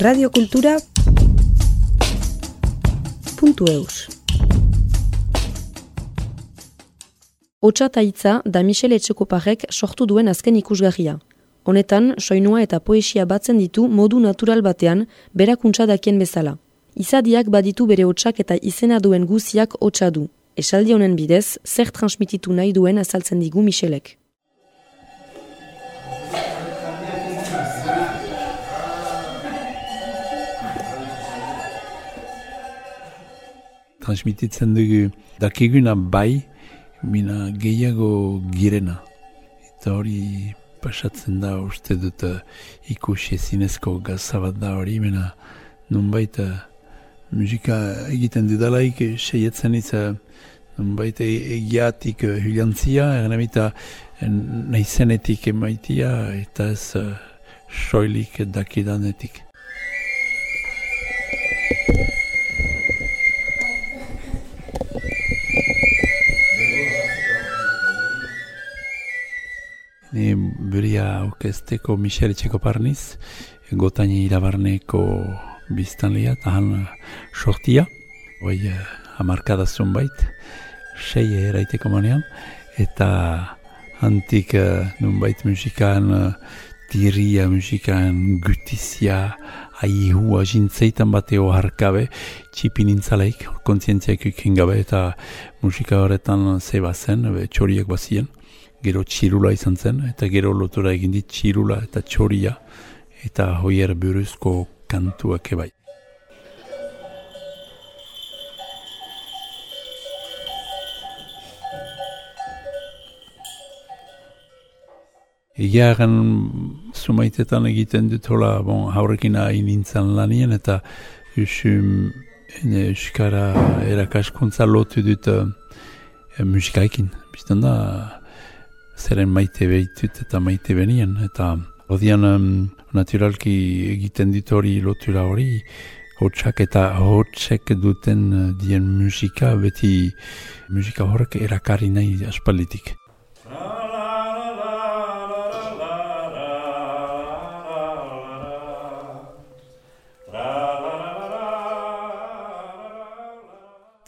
radiokultura puntu eus Otsa da Michel Etxekoparek sortu duen azken ikusgarria. Honetan, soinua eta poesia batzen ditu modu natural batean, berakuntza dakien bezala. Izadiak baditu bere otsak eta izena duen guziak otsa du. Esaldi honen bidez, zer transmititu nahi duen azaltzen digu Michelek. Transmititzen dugu dakiguna bai, mina gehiago girena. Eta hori pasatzen da uste dut uh, ikusi ezinezko gazabat da hori, mina nunbait uh, musika egiten dudalaik seietzen izan nunbait egiatik huliantzia, ernemita nahizenetik emaitia eta ez soilik dakidanetik. Ni beria aukezteko Michel Txeko parniz, gotaini irabarneko biztanlia, eta han sortia, oi hamarkada zunbait, sei eraiteko manean, eta antik uh, nunbait musikan, uh, tiria musikan, gutizia, aihua jintzeitan bateo harkabe, txipin intzalaik, kontzientziak ikin gabe, eta musika horretan zeba zen, txoriak bazien gero txirula izan zen, eta gero lotura egin dit txirula eta txoria, eta hoier buruzko kantuak ebai. Egia egan sumaitetan egiten dut hola, bon, haurekin hain nintzen lanien, eta usum, euskara erakaskuntza lotu dut uh, musikaekin. Bizten da, zeren maite behitut eta maite benien. Eta odian um, naturalki egiten dit hori lotura hori, hotxak eta hotxek duten uh, dien musika, beti musika horrek erakarri nahi aspalditik.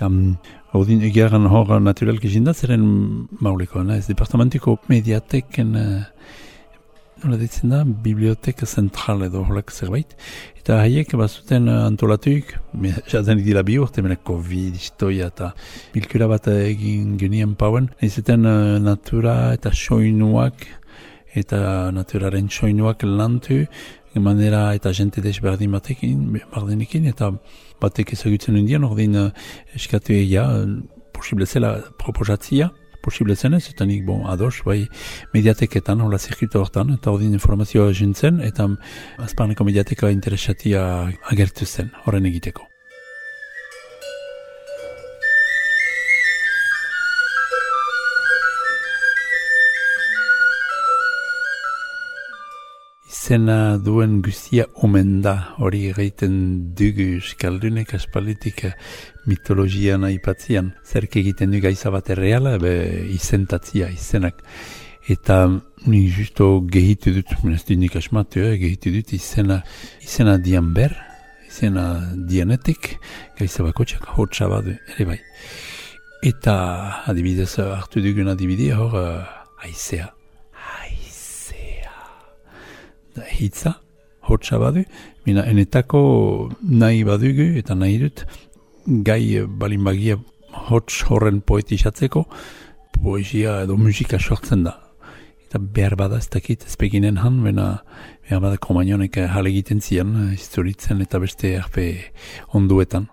Tam Odin egiaran hor naturalki jinda, zeren mauleko, ez departamentiko mediateken, uh, nola ditzen da, biblioteka zentral edo horrek zerbait, eta haiek bazuten uh, antolatuik, jazen dira bi urte, mena COVID, istoia eta bilkura bat egin genien pauen, ezeten uh, natura eta soinuak, eta naturaren soinuak lantu, manera eta jente desberdin batekin, bardenekin, eta batek ezagutzen indian, ordin uh, eskatu egia, posible zela proposatzia, posible zen ez, eta nik, bon, ados, bai, mediateketan, hola zirkuito hortan, eta ordin informazioa jintzen, eta azparneko mediateka interesatia agertu zen, horren egiteko. Izena duen guztia omen da hori egiten dugu euskaldunek aspalitik mitologian aipatzian. Zerk egiten du gaiza bat erreala, be izentatzia, izenak. Eta ni justo gehitu dut, ez nik asmatu, eh, gehitu dut izena, izena dian ber, izena dianetik, gaiza bako txak hotxa badu, ere bai. Eta adibidez hartu dugun adibidea hor, uh, aizea hitza, hotza badu, mina enetako nahi badugu eta nahi dut, gai balin bagia hotz horren poetizatzeko, poesia edo musika sortzen da. Eta behar bada ez dakit ezpeginen han, bena behar bada komanionek jale egiten zian, historitzen eta beste erpe onduetan.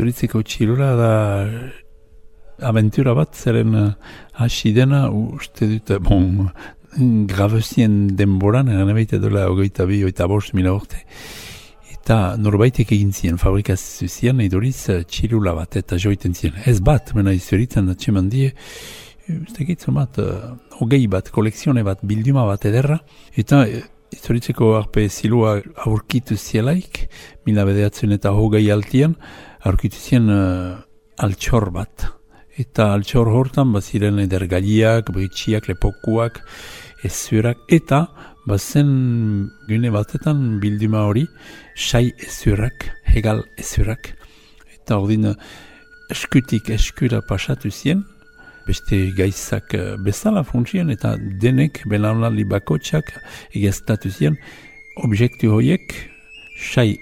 Historitzeko txilura da aventura bat, zeren uh, hasi dena, uste dut, bon, gravesien denboran, eran ebaita dola ogeita bi, oita bost mila orte. Eta norbaitek egin ziren, fabrikazio ziren, edoriz uh, txilula bat, eta joiten ziren. Ez bat, mena historitzen da txeman die, uste egitzu bat, uh, ogei bat, kolekzione bat, bilduma bat ederra, eta historitzeko arpe zilua aurkitu zielaik, mila bedeatzen eta hogei altian, aurkitu zien uh, altxor bat. Eta altxor hortan baziren edergaliak, britxiak, lepokuak, ezurak, eta bazen gune batetan bilduma hori, sai ezurak, hegal ezurak. Eta ordin eskutik eskura pasatu zien, beste gaizak eh, bezala funtzien, eta denek belaunaldi bakotxak egaztatu zien, objektu horiek, sai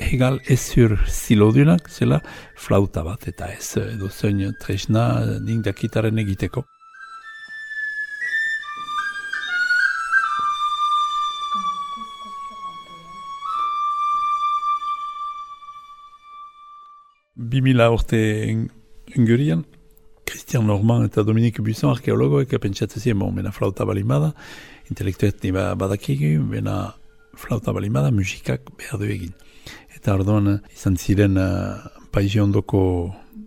egal ezur zilodunak, zela flauta bat, eta ez edo zein tresna nik dakitaren egiteko. Bimila urte ingurian, Christian Normand eta Dominique Buisson arkeologoek pentsatzen ziren, bon, bena flauta balimada, intelektuet ni badakigu, bena flauta balimada, musikak behar du egin. Eta orduan izan ziren uh, paizi ondoko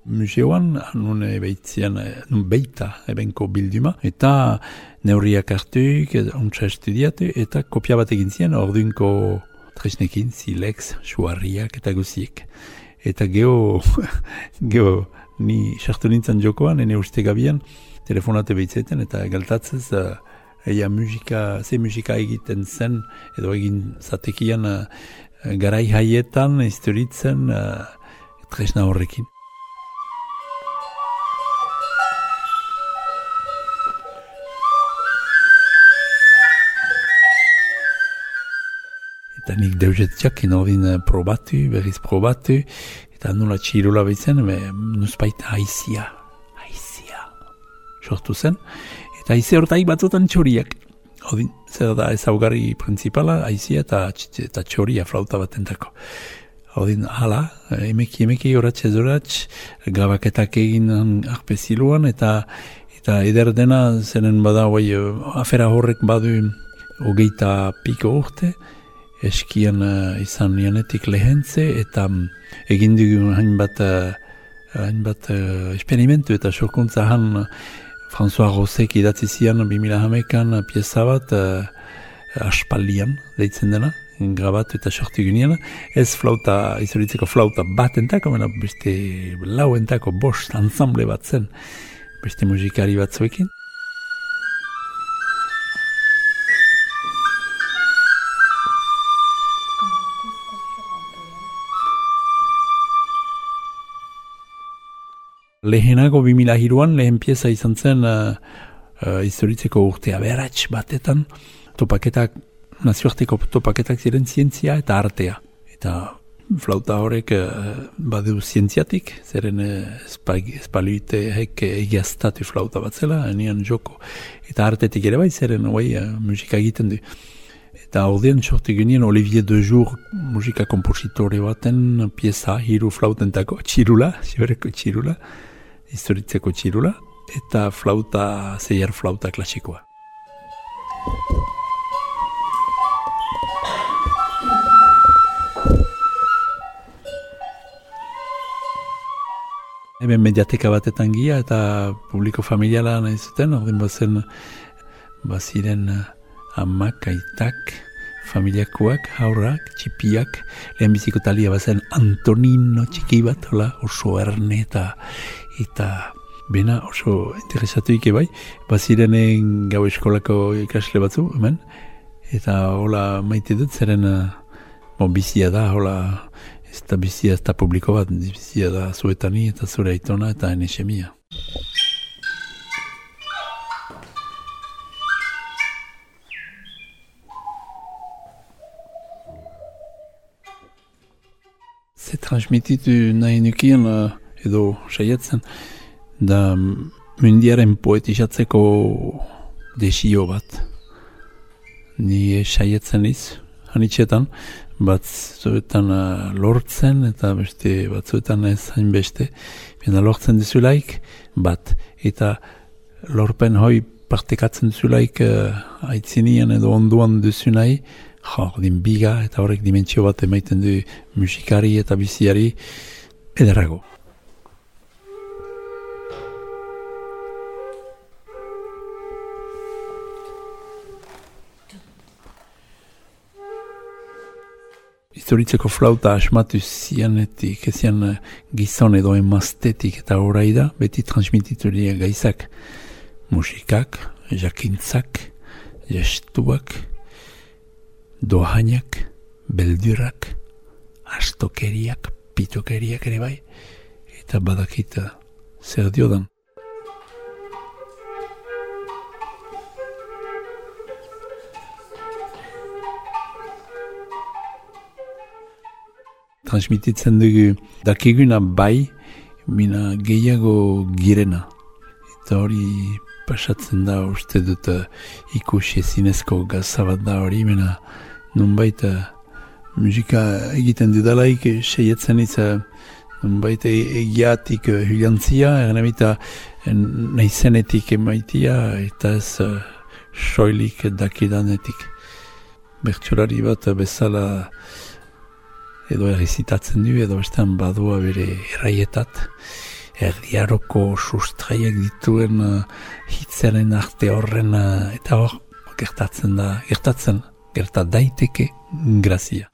museoan, nun beitzian, nun beita ebenko bilduma, eta neurriak hartuik, ontsa estudiatu, eta kopia bat egin ziren, orduinko tresnekin, zilex, suarriak eta guziek. Eta geho, geho, ni sartu nintzen jokoan, ene uste gabian, telefonate behitzeten, eta galtatzez, uh, eia musika, ze musika egiten zen, edo egin zatekian uh, garai haietan, historitzen, uh, tresna horrekin. Eta nik deuzetxak, inordin probatu, berriz probatu, eta nula txirola behitzen, nuzpait haizia, haizia, sortu zen, eta haizia hortaik batzutan txoriak. Odin, zer da ezaugarri principala, haizia eta, eta txoria flauta bat entako. Odin, hala, emeki, emeki horatxe zoratx, gabaketak egin arpeziluan, eta eta eder dena zenen bada, oi, afera horrek badu hogeita piko urte, eskian uh, izan nianetik lehentze eta um, egin dugu hainbat, uh, hainbat uh, eta sorkuntza han uh, François Rosek idatzi zian 2008an pieza bat uh, aspaldian deitzen dena grabatu eta sortu ginean ez flauta, izoritzeko flauta bat entako, mena beste lau entako bost ensemble bat zen beste musikari bat lehenago 2000 hiruan lehen pieza izan zen uh, uh, urtea beratx batetan topaketak, nazioarteko topaketak ziren zientzia eta artea. Eta flauta horrek uh, badu zientziatik, zeren uh, espalite hek egiaztatu flauta bat zela, enian joko. Eta artetik ere bai, zeren oi, uh, musika egiten du. Eta ordean sortu genien Olivier de Jour musika kompositore baten pieza hiru flautentako, txirula, zibereko txirula historitzeko txirula, eta flauta, zeier flauta klasikoa. Hemen mediateka batetan gia eta publiko familiala nahi zuten, ordin bazen baziren amak, aitak, familiakoak, haurrak, txipiak, lehenbiziko talia bazen Antonino txiki bat, hola, oso erne eta eta bena oso interesatu ike bai, bazirenen gau eskolako ikasle batzu, hemen, eta hola maite dut, zeren uh, bon, bizia da, hola, ez da bizia ez da publiko bat, bizia da zuetani eta zure aitona eta enesemia. Ze transmititu nahi nukien, edo saietzen, da mundiaren poetizatzeko desio bat. Ni saietzen iz, hanitxetan, bat zuetan uh, lortzen eta beste batzuetan ez hainbeste, bina lortzen dizulaik, bat, eta lorpen hoi partekatzen dizulaik uh, aitzinian edo onduan duzu nahi, jo, din biga eta horrek dimentsio bat emaiten du musikari eta biziari ederrago. Ituritzeko flauta asmatu zianetik, ezian eh, gizon edo emaztetik eta horai da, beti transmititu gaizak musikak, jakintzak, gestuak, dohainak, beldurak, astokeriak, pitokeriak ere bai, eta badakita zer diodan. transmititzen dugu dakiguna bai, mina gehiago girena. Eta hori pasatzen da uste dut uh, ikusi ezinezko gazabat da hori, mina nunbait uh, musika egiten dudalaik uh, seietzen izan nunbait egiatik uh, huliantzia, ernemita nahizenetik emaitia eta ez soilik dakidanetik. Bertxolari bat bezala edo errezitatzen du, edo bestean badua bere erraietat, erdiaroko sustraiak dituen uh, hitzaren arte horren, uh, eta hor, gertatzen da, gertatzen, gertat daiteke, grazia.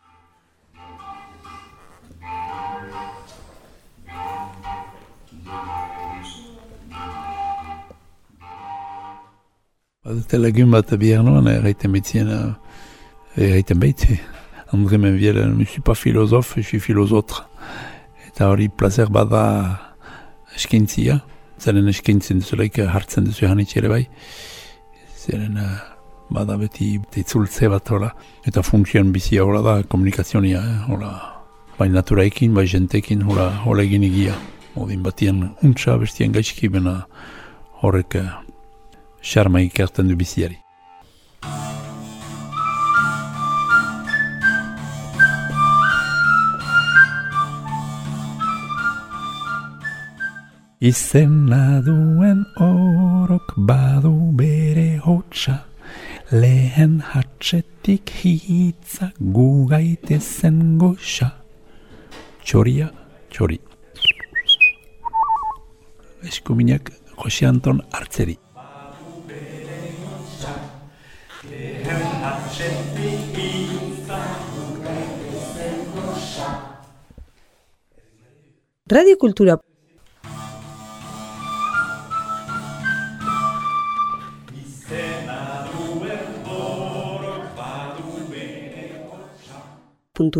Badute lagun bat bihar noan, erraiten betzien, erraiten betzien, André Menviel, je ne suis pas philosophe, je suis philosophe. Eta hori placer bada eskintzia, zeren eskintzen duzulaik hartzen duzu hanitxe ere bai. Zeren uh, bada beti teitzultze bat hola. Eta funktzion bizia hola da komunikazionia, eh? hola. Bai naturaekin, bai jentekin, hola, hola egin egia. Odin batien untsa, bestien gaizki, bena horrek uh, xarma ikerten du biziari. Izena duen orok badu bere hotxa, lehen hatxetik hitza gu gaitezen goxa. Txoria, txori. Eskuminak Jose Anton Artzeri. Radio Kultura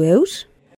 eus